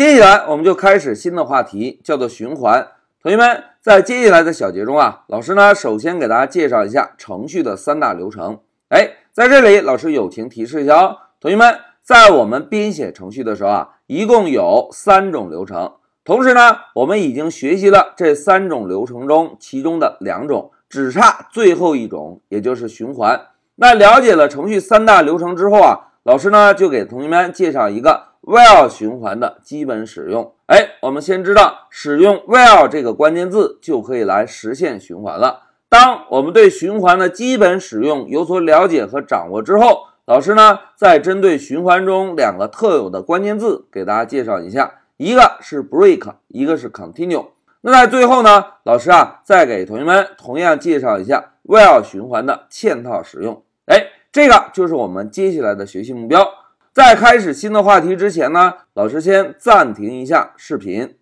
接下来我们就开始新的话题，叫做循环。同学们，在接下来的小节中啊，老师呢首先给大家介绍一下程序的三大流程。哎，在这里老师友情提示一下哦，同学们，在我们编写程序的时候啊，一共有三种流程。同时呢，我们已经学习了这三种流程中其中的两种，只差最后一种，也就是循环。那了解了程序三大流程之后啊，老师呢就给同学们介绍一个 while 循环的基本使用。哎，我们先知道使用 while 这个关键字就可以来实现循环了。当我们对循环的基本使用有所了解和掌握之后，老师呢再针对循环中两个特有的关键字给大家介绍一下。一个是 break，一个是 continue。那在最后呢，老师啊，再给同学们同样介绍一下 while 循环的嵌套使用。哎，这个就是我们接下来的学习目标。在开始新的话题之前呢，老师先暂停一下视频。